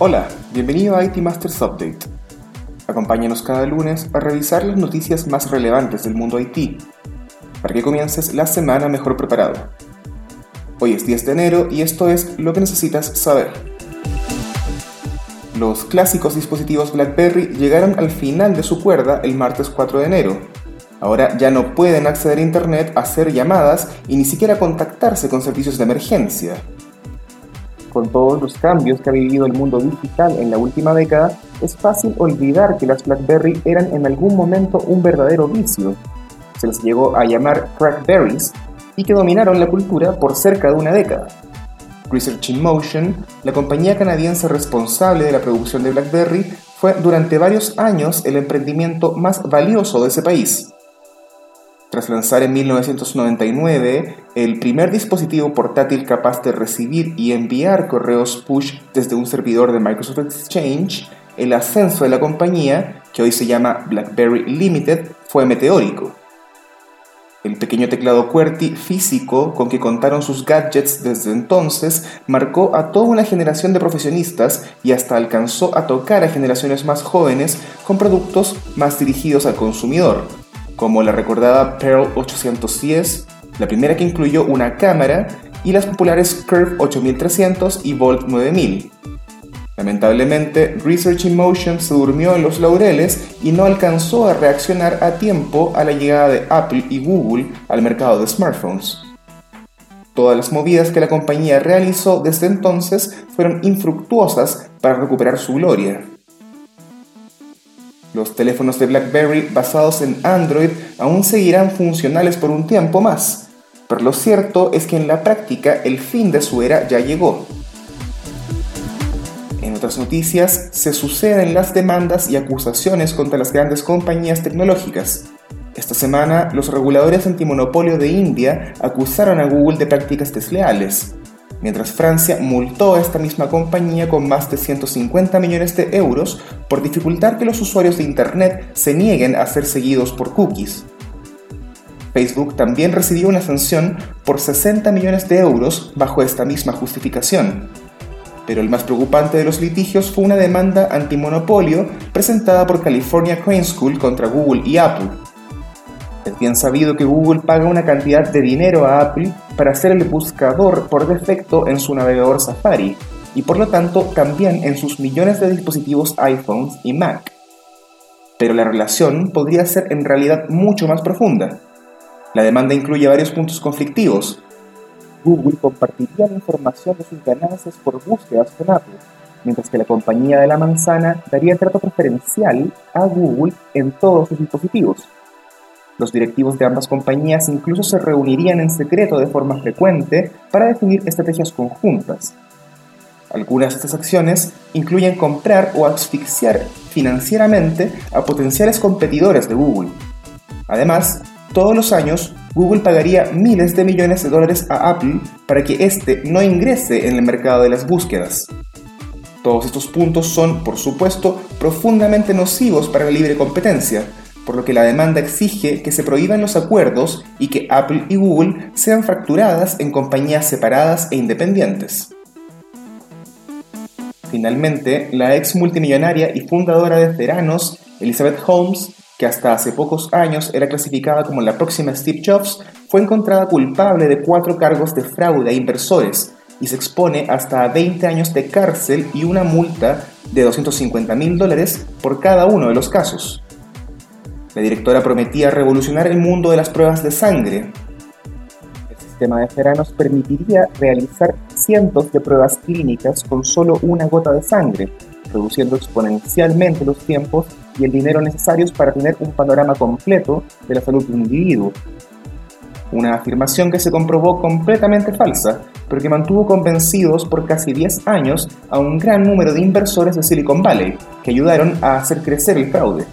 Hola, bienvenido a IT Masters Update. Acompáñanos cada lunes a revisar las noticias más relevantes del mundo IT, para que comiences la semana mejor preparado. Hoy es 10 de enero y esto es lo que necesitas saber. Los clásicos dispositivos BlackBerry llegaron al final de su cuerda el martes 4 de enero. Ahora ya no pueden acceder a Internet, hacer llamadas y ni siquiera contactarse con servicios de emergencia con todos los cambios que ha vivido el mundo digital en la última década, es fácil olvidar que las BlackBerry eran en algún momento un verdadero vicio. Se les llegó a llamar crackberries y que dominaron la cultura por cerca de una década. Research in Motion, la compañía canadiense responsable de la producción de BlackBerry, fue durante varios años el emprendimiento más valioso de ese país. Tras lanzar en 1999 el primer dispositivo portátil capaz de recibir y enviar correos push desde un servidor de Microsoft Exchange, el ascenso de la compañía, que hoy se llama BlackBerry Limited, fue meteórico. El pequeño teclado QWERTY físico con que contaron sus gadgets desde entonces marcó a toda una generación de profesionistas y hasta alcanzó a tocar a generaciones más jóvenes con productos más dirigidos al consumidor, como la recordada Pearl 810, la primera que incluyó una cámara, y las populares Curve 8300 y Volt 9000. Lamentablemente, Research in Motion se durmió en los laureles y no alcanzó a reaccionar a tiempo a la llegada de Apple y Google al mercado de smartphones. Todas las movidas que la compañía realizó desde entonces fueron infructuosas para recuperar su gloria. Los teléfonos de BlackBerry basados en Android aún seguirán funcionales por un tiempo más, pero lo cierto es que en la práctica el fin de su era ya llegó. En otras noticias, se suceden las demandas y acusaciones contra las grandes compañías tecnológicas. Esta semana, los reguladores antimonopolio de India acusaron a Google de prácticas desleales, mientras Francia multó a esta misma compañía con más de 150 millones de euros por dificultar que los usuarios de Internet se nieguen a ser seguidos por cookies. Facebook también recibió una sanción por 60 millones de euros bajo esta misma justificación. Pero el más preocupante de los litigios fue una demanda antimonopolio presentada por California Crane School contra Google y Apple, es bien sabido que Google paga una cantidad de dinero a Apple para ser el buscador por defecto en su navegador Safari y por lo tanto también en sus millones de dispositivos iPhones y Mac. Pero la relación podría ser en realidad mucho más profunda. La demanda incluye varios puntos conflictivos. Google compartiría la información de sus ganancias por búsquedas con Apple, mientras que la compañía de la manzana daría trato preferencial a Google en todos sus dispositivos. Los directivos de ambas compañías incluso se reunirían en secreto de forma frecuente para definir estrategias conjuntas. Algunas de estas acciones incluyen comprar o asfixiar financieramente a potenciales competidores de Google. Además, todos los años, Google pagaría miles de millones de dólares a Apple para que éste no ingrese en el mercado de las búsquedas. Todos estos puntos son, por supuesto, profundamente nocivos para la libre competencia, por lo que la demanda exige que se prohíban los acuerdos y que Apple y Google sean fracturadas en compañías separadas e independientes. Finalmente, la ex multimillonaria y fundadora de Theranos, Elizabeth Holmes, que hasta hace pocos años era clasificada como la próxima Steve Jobs, fue encontrada culpable de cuatro cargos de fraude a inversores y se expone hasta 20 años de cárcel y una multa de 250 mil dólares por cada uno de los casos. La directora prometía revolucionar el mundo de las pruebas de sangre. El sistema de Feranos permitiría realizar cientos de pruebas clínicas con solo una gota de sangre, reduciendo exponencialmente los tiempos y el dinero necesarios para tener un panorama completo de la salud de un individuo. Una afirmación que se comprobó completamente falsa, pero que mantuvo convencidos por casi 10 años a un gran número de inversores de Silicon Valley, que ayudaron a hacer crecer el fraude.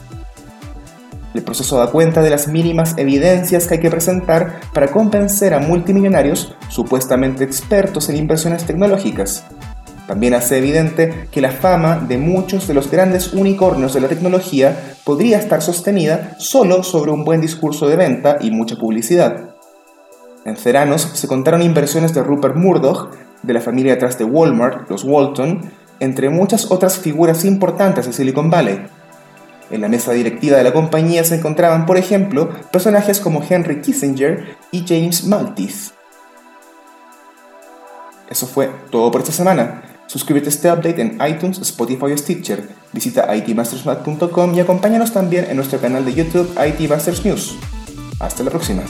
El proceso da cuenta de las mínimas evidencias que hay que presentar para convencer a multimillonarios supuestamente expertos en inversiones tecnológicas. También hace evidente que la fama de muchos de los grandes unicornios de la tecnología podría estar sostenida solo sobre un buen discurso de venta y mucha publicidad. En Ceranos se contaron inversiones de Rupert Murdoch, de la familia detrás de Walmart, los Walton, entre muchas otras figuras importantes de Silicon Valley. En la mesa directiva de la compañía se encontraban, por ejemplo, personajes como Henry Kissinger y James Maltese. Eso fue todo por esta semana. Suscríbete a este update en iTunes, Spotify o Stitcher. Visita itmastersmat.com y acompáñanos también en nuestro canal de YouTube IT News. Hasta la próxima.